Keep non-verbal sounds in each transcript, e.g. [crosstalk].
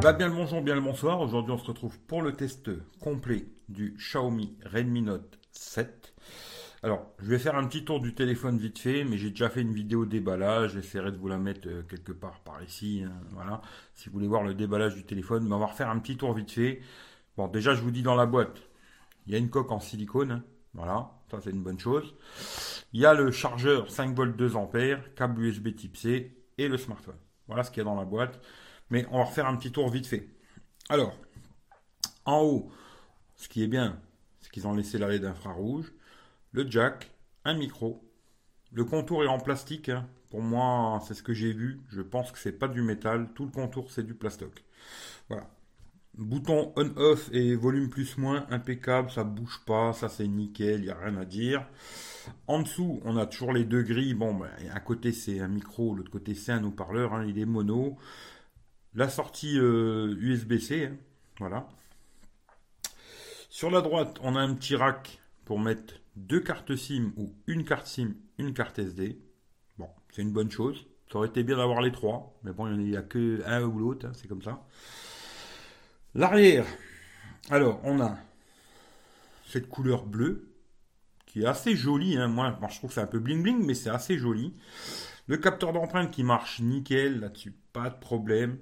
Bah bien le bonjour, bien le bonsoir. Aujourd'hui, on se retrouve pour le test complet du Xiaomi Redmi Note 7. Alors, je vais faire un petit tour du téléphone vite fait, mais j'ai déjà fait une vidéo déballage. J'essaierai de vous la mettre euh, quelque part par ici. Hein, voilà. Si vous voulez voir le déballage du téléphone, mais on va refaire un petit tour vite fait. Bon, déjà, je vous dis dans la boîte, il y a une coque en silicone. Hein, voilà, ça c'est une bonne chose. Il y a le chargeur 5 volts 2 ampères, câble USB Type C et le smartphone. Voilà ce qu'il y a dans la boîte. Mais on va refaire un petit tour vite fait. Alors, en haut, ce qui est bien, c'est qu'ils ont laissé la LED infrarouge, le jack, un micro. Le contour est en plastique. Hein. Pour moi, c'est ce que j'ai vu. Je pense que c'est pas du métal. Tout le contour, c'est du plastoc. Voilà. Bouton on-off et volume plus-moins, impeccable, ça bouge pas, ça c'est nickel, il n'y a rien à dire. En dessous, on a toujours les deux grilles. Bon, ben, un côté c'est un micro, l'autre côté c'est un haut-parleur, hein, il est mono. La sortie USB-C, euh, hein, voilà. Sur la droite, on a un petit rack pour mettre deux cartes SIM ou une carte SIM, une carte SD. Bon, c'est une bonne chose. Ça aurait été bien d'avoir les trois, mais bon, il n'y a que un ou l'autre, hein, c'est comme ça. L'arrière, alors on a cette couleur bleue qui est assez jolie. Hein. Moi, je trouve que c'est un peu bling bling, mais c'est assez joli. Le capteur d'empreinte qui marche nickel là-dessus, pas de problème.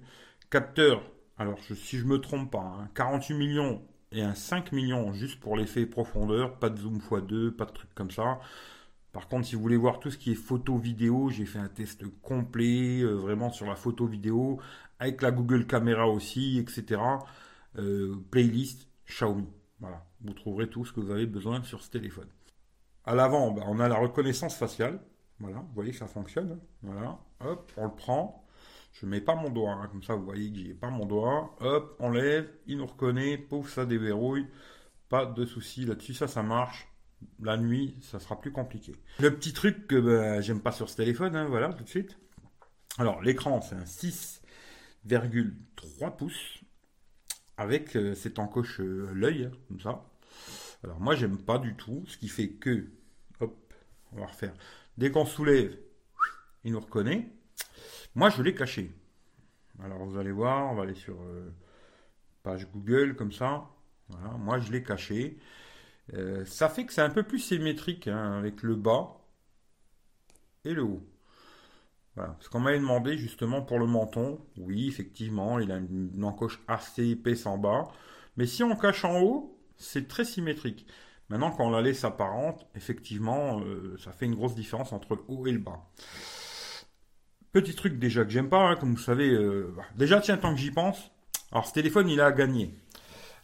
Capteur, alors si je me trompe pas, 48 hein, millions et un 5 millions juste pour l'effet profondeur, pas de zoom x2, pas de trucs comme ça. Par contre, si vous voulez voir tout ce qui est photo vidéo, j'ai fait un test complet, euh, vraiment sur la photo vidéo, avec la Google Caméra aussi, etc. Euh, playlist Xiaomi. Voilà, vous trouverez tout ce que vous avez besoin sur ce téléphone. À l'avant, bah, on a la reconnaissance faciale. Voilà, vous voyez que ça fonctionne. Voilà, hop, on le prend. Je mets pas mon doigt, hein. comme ça vous voyez que j'ai pas mon doigt. Hop, on lève, il nous reconnaît, pouf, ça déverrouille. Pas de souci là-dessus, ça, ça marche. La nuit, ça sera plus compliqué. Le petit truc que bah, j'aime pas sur ce téléphone, hein, voilà, tout de suite. Alors, l'écran, c'est un 6,3 pouces avec euh, cette encoche euh, l'œil, hein, comme ça. Alors, moi, j'aime pas du tout, ce qui fait que, hop, on va refaire. Dès qu'on soulève, il nous reconnaît. Moi, je l'ai caché. Alors, vous allez voir, on va aller sur euh, page Google comme ça. Voilà, moi, je l'ai caché. Euh, ça fait que c'est un peu plus symétrique hein, avec le bas et le haut. Voilà. Ce qu'on m'avait demandé justement pour le menton, oui, effectivement, il a une, encoche assez épaisse en bas. Mais si on cache en haut, c'est très symétrique. Maintenant, quand on la laisse apparente, effectivement, euh, ça fait une grosse différence entre le haut et le bas. Petit truc déjà que j'aime pas, hein, comme vous savez. Euh, bah, déjà, tiens, tant que j'y pense. Alors, ce téléphone, il a gagné.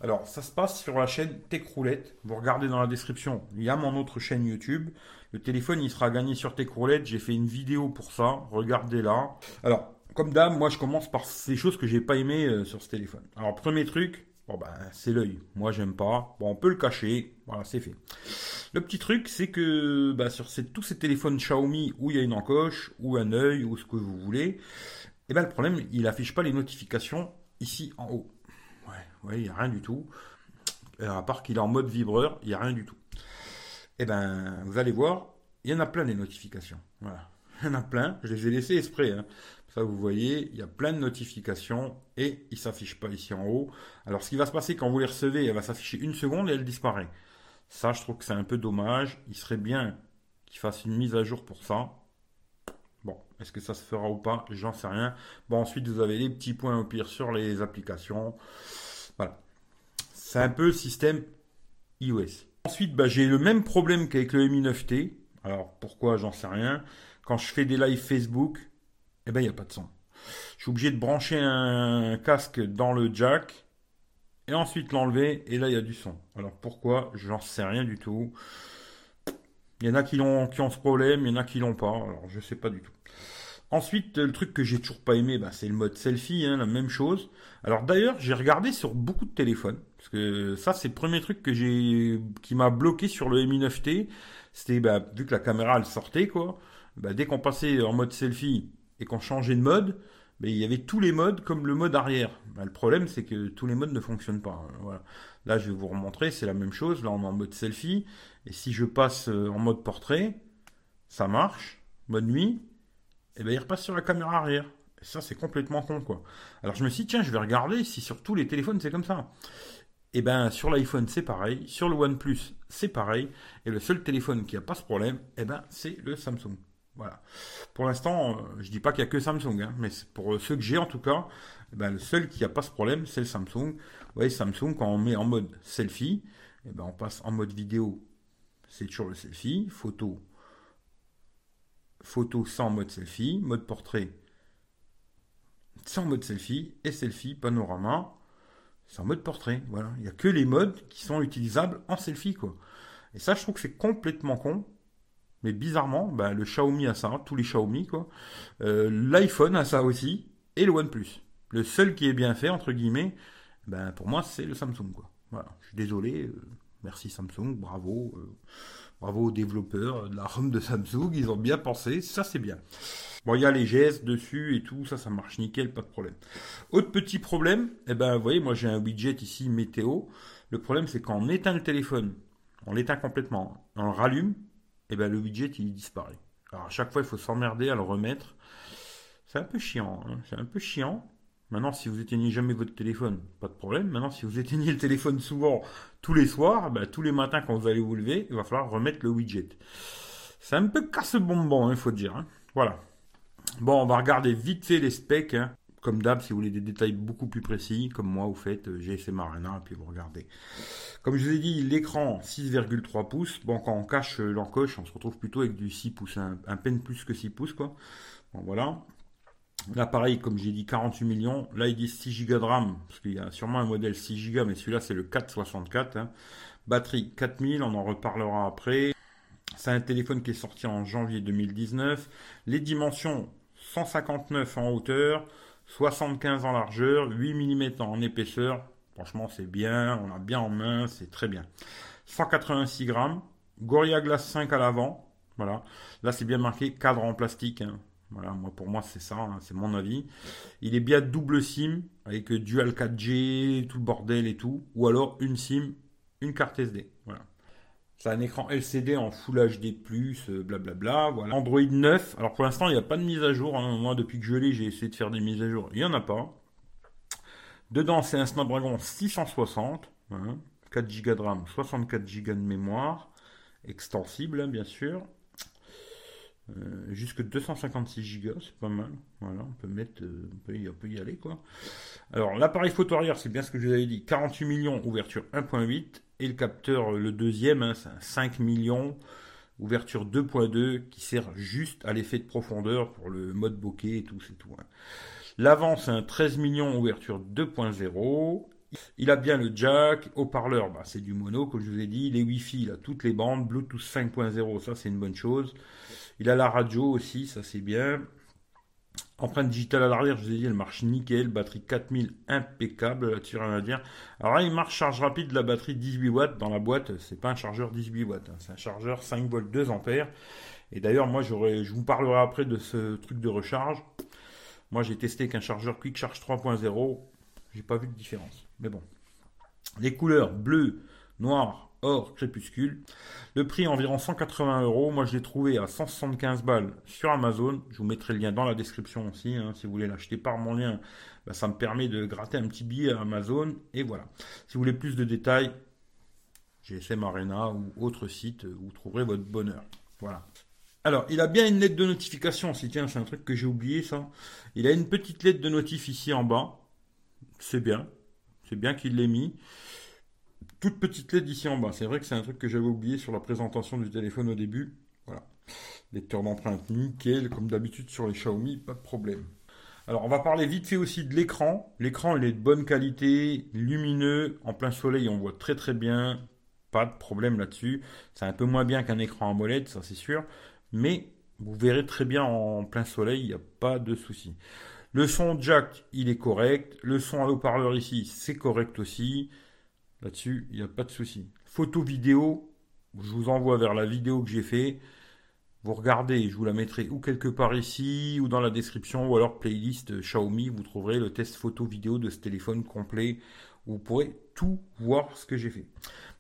Alors, ça se passe sur la chaîne Techroulette. Vous regardez dans la description, il y a mon autre chaîne YouTube. Le téléphone, il sera gagné sur Techroulette. J'ai fait une vidéo pour ça. Regardez là. Alors, comme d'hab, moi, je commence par ces choses que j'ai pas aimées euh, sur ce téléphone. Alors, premier truc, Ben, c'est l'œil. Moi, j'aime pas. Bon, on peut le cacher. Voilà, c'est fait. Le petit truc, c'est que bah, sur tous ces téléphones Xiaomi où il y a une encoche, ou un œil, ou ce que vous voulez, eh ben, le problème, il affiche pas les notifications ici en haut. Ouais, ouais, il n'y a rien du tout. Euh, à part qu'il est en mode vibreur, il n'y a rien du tout. Eh ben, vous allez voir, il y en a plein des notifications. Voilà. [laughs] Il y en a plein. Je les ai laissés exprès. Hein. Ça, vous voyez, il y a plein de notifications et il ne s'affiche pas ici en haut. Alors, ce qui va se passer quand vous les recevez, elle va s'afficher une seconde et elle disparaît. Ça, je trouve que c'est un peu dommage. Il serait bien qu'il fasse une mise à jour pour ça. Bon, est-ce que ça se fera ou pas J'en sais rien. Bon, ensuite, vous avez les petits points au pire sur les applications. Voilà. C'est un peu système iOS. Ensuite, bah, j'ai le même problème qu'avec le Mi 9T. Alors, pourquoi J'en sais rien. Quand je fais des lives Facebook, eh ben, il n'y a pas de son. Je suis obligé de brancher un casque dans le jack et ensuite l'enlever et là il y a du son. Alors pourquoi? J'en sais rien du tout. Il y en a qui ont, qui ont ce problème, il y en a qui l'ont pas. Alors je sais pas du tout. Ensuite, le truc que j'ai toujours pas aimé, bah, c'est le mode selfie, hein, la même chose. Alors d'ailleurs, j'ai regardé sur beaucoup de téléphones, parce que ça, c'est le premier truc que j'ai, qui m'a bloqué sur le Mi 9T. C'était, bah, vu que la caméra elle sortait, quoi. Bah, dès qu'on passait en mode selfie, et qu'on changeait de mode, mais il y avait tous les modes comme le mode arrière. Bah, le problème, c'est que tous les modes ne fonctionnent pas. Voilà. Là, je vais vous remontrer, c'est la même chose. Là, on est en mode selfie. Et si je passe euh, en mode portrait, ça marche. Mode nuit, et eh ben, il repasse sur la caméra arrière. Ça, c'est complètement con, quoi. Alors je me suis dit, tiens, je vais regarder si sur tous les téléphones c'est comme ça. Et eh ben sur l'iPhone c'est pareil, sur le OnePlus c'est pareil, et le seul téléphone qui a pas ce problème, et eh ben c'est le Samsung. Voilà. Pour l'instant, euh, je dis pas qu'il y a que Samsung, hein, mais pour ceux que j'ai en tout cas, eh ben, le seul qui a pas ce problème, c'est le Samsung. Vous voyez, Samsung, quand on met en mode selfie, et ben, on passe en mode vidéo, c'est toujours le selfie, photo, photo sans mode selfie, mode portrait sans mode selfie, et selfie, panorama, en mode portrait. Voilà. Il n'y a que les modes qui sont utilisables en selfie, quoi. Et ça, je trouve que c'est complètement con. Mais bizarrement, bah, le Xiaomi a ça, tous les Xiaomi, quoi. Euh, L'iPhone a ça aussi, et le OnePlus. Le seul qui est bien fait, entre guillemets, ben, pour moi, c'est le Samsung, quoi. Voilà. Je suis désolé. Euh, merci Samsung, bravo. Euh, bravo aux développeurs de la ROM de Samsung, ils ont bien pensé, ça c'est bien. Bon, il y a les gestes dessus et tout, ça, ça marche nickel, pas de problème. Autre petit problème, eh ben, vous voyez, moi j'ai un widget ici météo. Le problème, c'est quand on éteint le téléphone, on l'éteint complètement, on le rallume, eh ben, le widget, il disparaît. Alors, à chaque fois, il faut s'emmerder à le remettre. C'est un peu chiant, hein. c'est un peu chiant. Maintenant, si vous éteignez jamais votre téléphone, pas de problème. Maintenant, si vous éteignez le téléphone souvent, tous les soirs, ben, tous les matins quand vous allez vous lever, il va falloir remettre le widget. C'est un peu casse-bonbon, il hein, faut dire. Hein. Voilà. Bon, on va regarder vite fait les specs. Comme d'hab, si vous voulez des détails beaucoup plus précis, comme moi, vous faites euh, GSM Arena, et puis vous regardez. Comme je vous ai dit, l'écran 6,3 pouces. Bon, quand on cache euh, l'encoche, on se retrouve plutôt avec du 6 pouces, un, peine plus que 6 pouces, quoi. Voilà. L'appareil, comme j'ai dit, 48 millions. Là, il dit 6 Go de RAM, parce qu'il y a sûrement un modèle 6 Go, mais celui-là, c'est le 464. Hein. Batterie 4000, on en reparlera après. C'est un téléphone qui est sorti en janvier 2019. Les dimensions 159 en hauteur, 75 en largeur, 8 mm en épaisseur. Franchement, c'est bien, on a bien en main, c'est très bien. 186 grammes, Gorilla Glass 5 à l'avant. Voilà. Là, c'est bien marqué cadre en plastique. Hein. Voilà, moi pour moi c'est ça, hein, c'est mon avis. Il est bien double SIM avec dual 4G, tout le bordel et tout, ou alors une SIM, une carte SD. Voilà. C'est un écran LCD en Full HD+, euh, blablabla. Voilà. Android 9. Alors pour l'instant, il n'y a pas de mise à jour. Hein. Moi, depuis que je l'ai, j'ai essayé de faire des mises à jour. Il n'y en a pas. Dedans, c'est un Snapdragon 660. 4 Go de RAM, 64 Go de mémoire. Extensible, hein, bien sûr. Euh, jusque 256 Go, c'est pas mal. Voilà, on peut mettre, euh, on, peut y, aller quoi. Alors l'appareil photo arrière, c'est bien ce que je vous avais dit, 48 millions, ouverture 1.8, et le capteur, le deuxième, hein, c'est un 5 millions, ouverture 2.2, qui sert juste à l'effet de profondeur pour le mode bokeh et tout, c'est tout. Hein. L'avant, c'est un 13 millions, ouverture 2.0. Il a bien le jack, haut-parleur, bah, c'est du mono, comme je vous ai dit. Les Wi-Fi, il a toutes les bandes. Bluetooth 5.0, ça c'est une bonne chose. Il a la radio aussi, ça c'est bien. Empreinte digitale à l'arrière, je vous ai dit, elle marche nickel. Batterie 4000 impeccable, là-dessus rien à dire. Alors là, il marche charge rapide de la batterie 18 watts. Dans la boîte, c'est pas un chargeur 18 watts, hein. c'est un chargeur 5 volts 2 ampères. Et d'ailleurs, moi, je vous parlerai après de ce truc de recharge. Moi, j'ai testé qu'un chargeur Quick Charge 3.0. J'ai pas vu de différence. Mais bon. Les couleurs bleu, noir, or, crépuscule. Le prix environ 180 euros. Moi, je l'ai trouvé à 175 balles sur Amazon. Je vous mettrai le lien dans la description aussi. Hein. Si vous voulez l'acheter par mon lien, bah, ça me permet de gratter un petit billet à Amazon. Et voilà. Si vous voulez plus de détails, GSM Arena ou autre site, vous trouverez votre bonheur. Voilà. Alors, il a bien une lettre de notification. Si tiens, c'est un truc que j'ai oublié ça. Il a une petite lettre de notif ici en bas. C'est bien. C'est bien qu'il l'ait mis toute petite LED ici en bas. C'est vrai que c'est un truc que j'avais oublié sur la présentation du téléphone au début. Voilà. Lecteur d'empreinte nickel, comme d'habitude sur les Xiaomi, pas de problème. Alors on va parler vite fait aussi de l'écran. L'écran il est de bonne qualité, lumineux, en plein soleil on voit très très bien, pas de problème là-dessus. C'est un peu moins bien qu'un écran AMOLED, ça c'est sûr, mais vous verrez très bien en plein soleil, il n'y a pas de souci. Le son jack, il est correct. Le son à haut-parleur ici, c'est correct aussi. Là-dessus, il n'y a pas de souci. Photo vidéo, je vous envoie vers la vidéo que j'ai fait. Vous regardez, je vous la mettrai ou quelque part ici, ou dans la description, ou alors playlist Xiaomi, vous trouverez le test photo vidéo de ce téléphone complet. Vous pourrez tout voir ce que j'ai fait.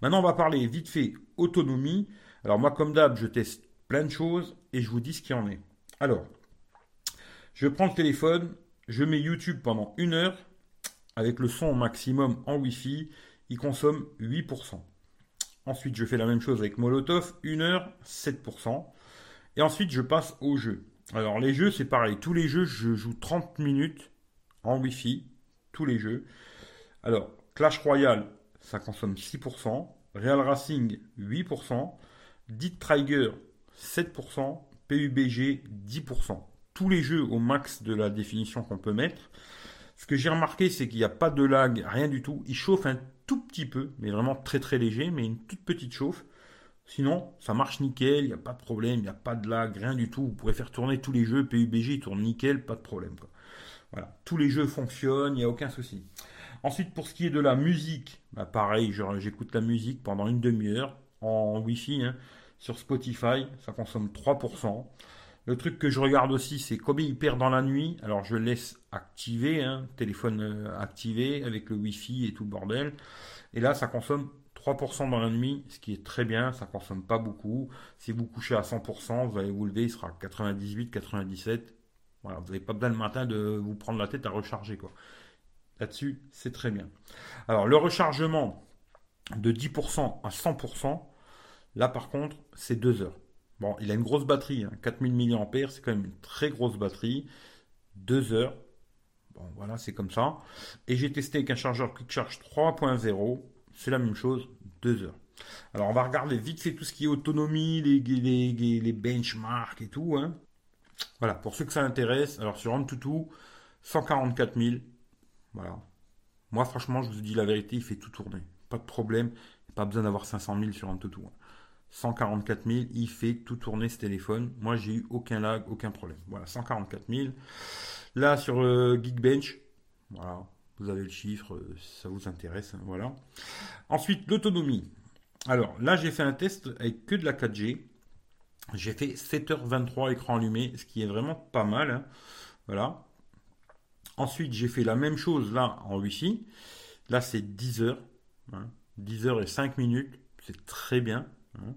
Maintenant, on va parler vite fait autonomie. Alors moi, comme d'hab, je teste plein de choses et je vous dis ce qu'il en est. Alors, je prends le téléphone, je mets YouTube pendant une heure, avec le son maximum en Wi-Fi, il consomme 8%. Ensuite, je fais la même chose avec Molotov, 1 heure, 7%. Et ensuite, je passe aux jeux. Alors, les jeux, c'est pareil. Tous les jeux, je joue 30 minutes en Wi-Fi. Tous les jeux. Alors, Clash Royale, ça consomme 6%. Real Racing, 8%. Dit Trigger, 7%. PUBG, 10%. Tous les jeux au max de la définition qu'on peut mettre. Ce que j'ai remarqué, c'est qu'il n'y a pas de lag, rien du tout. Il chauffe un tout petit peu, mais vraiment très très léger, mais une toute petite chauffe. Sinon, ça marche nickel, il n'y a pas de problème, il n'y a pas de lag, rien du tout. Vous pourrez faire tourner tous les jeux, PUBG tourne nickel, pas de problème. Voilà, tous les jeux fonctionnent, il n'y a aucun souci. Ensuite, pour ce qui est de la musique, bah pareil, j'écoute la musique pendant une demi-heure en Wi-Fi hein, sur Spotify, ça consomme 3%. Le truc que je regarde aussi, c'est combien il perd dans la nuit. Alors je laisse activer, hein, téléphone euh, activé avec le Wi-Fi et tout le bordel. Et là, ça consomme 3% dans la nuit, ce qui est très bien, ça consomme pas beaucoup. Si vous couchez à 100%, vous allez vous lever, il sera 98, 97. Voilà, vous n'avez pas besoin le matin de vous prendre la tête à recharger. Là-dessus, c'est très bien. Alors, le rechargement de 10% à 100%, là par contre, c'est 2 heures. Bon, il a une grosse batterie, 4000 hein. mAh, c'est quand même une très grosse batterie. 2 heures. Bon, voilà, c'est comme ça. Et j'ai testé avec un chargeur Quick Charge 3.0. C'est la même chose, 2 heures. Alors, on va regarder vite fait tout ce qui est autonomie, les, les, benchmarks et tout. Hein. Voilà, pour ceux que ça intéresse. Alors, sur AnTuTu, 144 000. Voilà. Moi, franchement, je vous dis la vérité, il fait tout tourner. Pas de problème. Pas besoin d'avoir 500 000 sur AnTuTu. Hein. 144 000, il fait tout tourner ce téléphone. Moi, j'ai eu aucun lag, aucun problème. Voilà, 144 000. Là, sur le Geekbench, voilà, vous avez le chiffre, euh, ça vous intéresse, hein, voilà. Ensuite, l'autonomie. Alors, là, j'ai fait un test avec que de la 4G. J'ai fait 7h23 écran allumé, ce qui est vraiment pas mal. Hein. Voilà. Ensuite, j'ai fait la même chose là en Wi-Fi. Là, c'est 10 h 10 h et 5 minutes. C'est très bien. Hein.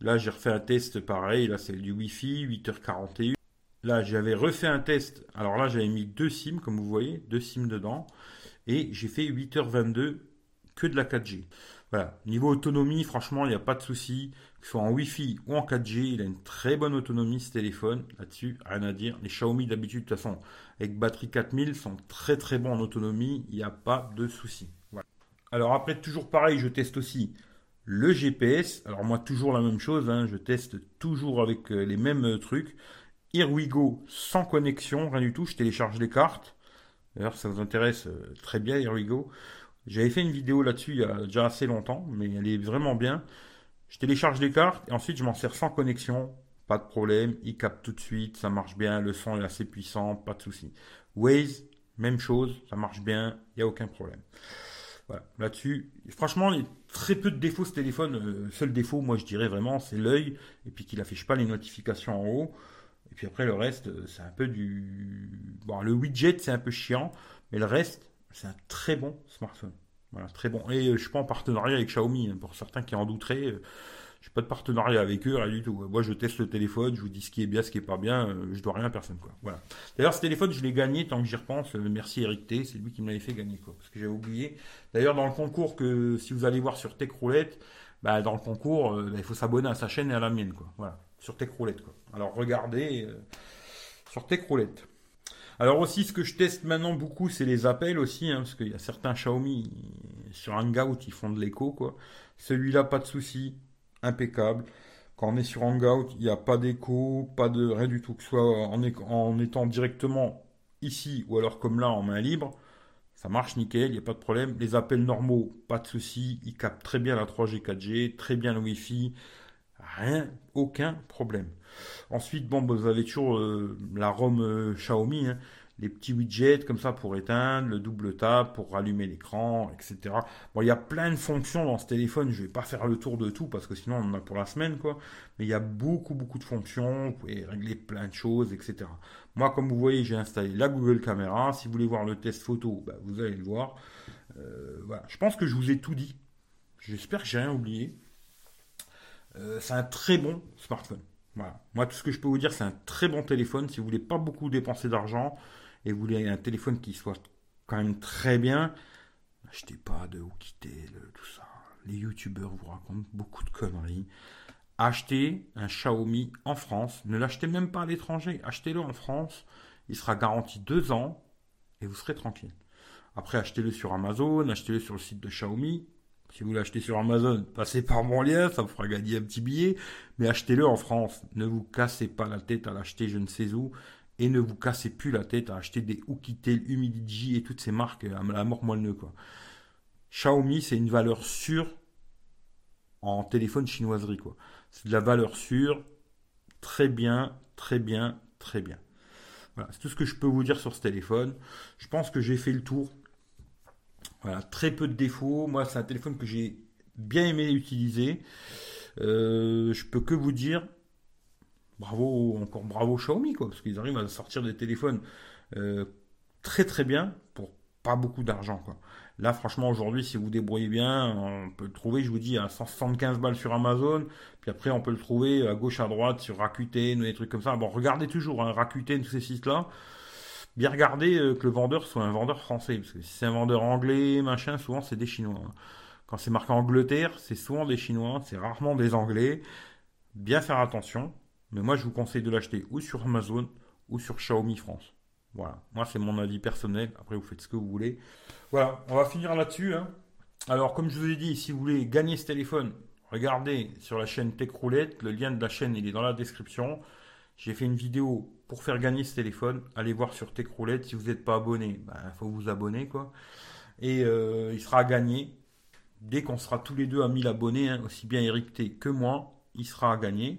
Là, j'ai refait un test pareil. Là, c'est du Wi-Fi, 8h41. Là, j'avais refait un test. Alors là, j'avais mis deux SIM, comme vous voyez, deux SIM dedans. Et j'ai fait 8h22 que de la 4G. Voilà. Niveau autonomie, franchement, il n'y a pas de souci. Que ce soit en Wi-Fi ou en 4G, il a une très bonne autonomie ce téléphone. Là-dessus, rien à dire. Les Xiaomi d'habitude, de toute façon, avec batterie 4000, sont très très bons en autonomie. Il n'y a pas de souci. Alors après, toujours pareil, je teste aussi le GPS, alors moi toujours la même chose, hein, je teste toujours avec euh, les mêmes euh, trucs. Here we go, sans connexion, rien du tout, je télécharge les cartes. D'ailleurs, ça vous intéresse euh, très bien, Here we go. J'avais fait une vidéo là-dessus il y a déjà assez longtemps, mais elle est vraiment bien. Je télécharge les cartes et ensuite je m'en sers sans connexion. Pas de problème, il capte tout de suite, ça marche bien, le son est assez puissant, pas de souci. Waze, même chose, ça marche bien, il n'y a aucun problème. Voilà, là-dessus, franchement, très peu de défauts ce téléphone. Le euh, seul défaut, moi je dirais vraiment, c'est l'œil, et puis qu'il affiche pas les notifications en haut. Et puis après, le reste, euh, c'est un peu du. Bon, le widget, c'est un peu chiant, mais le reste, c'est un très bon smartphone. Voilà, très bon. Et euh, je suis pas en partenariat avec Xiaomi, hein, pour certains qui en douteraient. J'ai pas de partenariat avec eux, rien du tout. Moi, je teste le téléphone, je vous dis ce qui est bien, ce qui est pas bien. Euh, je dois rien à personne, quoi. Voilà. D'ailleurs, ce téléphone, je l'ai gagné tant que j'y repense. Euh, merci Eric T, c'est lui qui me l'avait fait gagner, quoi. Parce que j'avais oublié. D'ailleurs, dans le concours que si vous allez voir sur Tech Roulette, bah, dans le concours, euh, bah, il faut s'abonner à sa chaîne et à la mienne, quoi. Voilà. Sur Tech Roulette, quoi. Alors, regardez sur Tech Roulette. Alors aussi, ce que je teste maintenant beaucoup, c'est les appels aussi, hein, parce qu'il y a certains Xiaomi sur Hangout, ils font de l'écho, quoi. Celui-là, pas de souci impeccable. Quand on est sur Hangout, il n'y a pas d'écho, pas de rien du tout, que ce soit en, étant directement ici ou alors comme là en main libre, ça marche nickel, il n'y a pas de problème. Les appels normaux, pas de souci, ils captent très bien la 3G, 4G, très bien le Wi-Fi, rien, aucun problème. Ensuite, bon, vous avez toujours euh, la ROM euh, Xiaomi, hein les petits widgets comme ça pour éteindre, le double tap pour rallumer l'écran, etc. Bon, il y a plein de fonctions dans ce téléphone. Je vais pas faire le tour de tout parce que sinon on en a pour la semaine, quoi. Mais il y a beaucoup, beaucoup de fonctions. Vous pouvez régler plein de choses, etc. Moi, comme vous voyez, j'ai installé la Google Caméra. Si vous voulez voir le test photo, bah, vous allez le voir. Euh, voilà. Je pense que je vous ai tout dit. J'espère que j'ai rien oublié. Euh, c'est un très bon smartphone. Voilà. Moi, tout ce que je peux vous dire, c'est un très bon téléphone. Si vous voulez pas beaucoup dépenser d'argent, et vous voulez un téléphone qui soit quand même très bien, n'achetez pas de Oukitel, tout ça. Les youtubeurs vous racontent beaucoup de conneries. Achetez un Xiaomi en France. Ne l'achetez même pas à l'étranger. Achetez-le en France. Il sera garanti deux ans et vous serez tranquille. Après, achetez-le sur Amazon, achetez-le sur le site de Xiaomi. Si vous l'achetez sur Amazon, passez par mon lien, ça vous fera gagner un petit billet. Mais achetez-le en France. Ne vous cassez pas la tête à l'acheter je ne sais où. Et ne vous cassez plus la tête à acheter des Oukitel, Humidigi et toutes ces marques à la mort moelleux, quoi. Xiaomi, c'est une valeur sûre en téléphone chinoiserie, quoi. C'est de la valeur sûre. Très bien, très bien, très bien. Voilà, c'est tout ce que je peux vous dire sur ce téléphone. Je pense que j'ai fait le tour. Voilà, très peu de défauts. Moi, c'est un téléphone que j'ai bien aimé utiliser. Euh, je peux que vous dire bravo, encore bravo Xiaomi, quoi, parce qu'ils arrivent à sortir des téléphones euh, très très bien pour pas beaucoup d'argent, quoi. Là, franchement, aujourd'hui, si vous débrouillez bien, on peut le trouver, je vous dis, à 175 balles sur Amazon. Puis après, on peut le trouver à gauche, à droite, sur Rakuten, des trucs comme ça. Bon, regardez toujours, hein, Rakuten, tous ces sites-là. Bien regarder euh, que le vendeur soit un vendeur français. Parce que si c'est un vendeur anglais, machin, souvent, c'est des Chinois. Hein. Quand c'est marqué Angleterre, c'est souvent des Chinois, c'est rarement des Anglais. Bien faire attention. Mais moi, je vous conseille de l'acheter ou sur Amazon ou sur Xiaomi France. Voilà, moi c'est mon avis personnel, après vous faites ce que vous voulez. Voilà, on va finir là-dessus. Hein. Alors comme je vous ai dit, si vous voulez gagner ce téléphone, regardez sur la chaîne Tech Roulette, le lien de la chaîne il est dans la description. J'ai fait une vidéo pour faire gagner ce téléphone. Allez voir sur Tech Roulette, si vous n'êtes pas abonné, il ben, faut vous abonner quoi. Et euh, il sera gagné. Dès qu'on sera tous les deux à 1000 abonnés, hein, aussi bien Eric T que moi, il sera à gagner.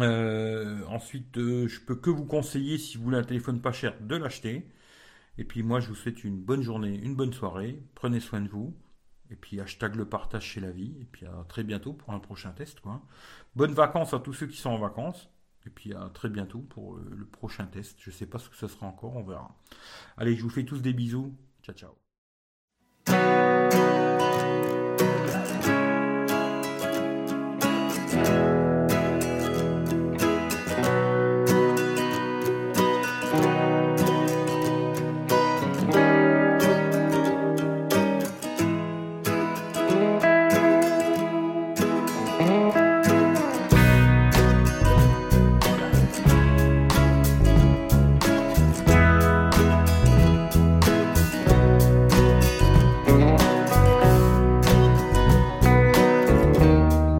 Euh, ensuite, euh, je peux que vous conseiller, si vous voulez un téléphone pas cher, de l'acheter. Et puis moi, je vous souhaite une bonne journée, une bonne soirée. Prenez soin de vous. Et puis hashtag le partage chez la vie. Et puis à très bientôt pour un prochain test. Bonnes vacances à tous ceux qui sont en vacances. Et puis à très bientôt pour euh, le prochain test. Je ne sais pas ce que ce sera encore, on verra. Allez, je vous fais tous des bisous. Ciao, ciao.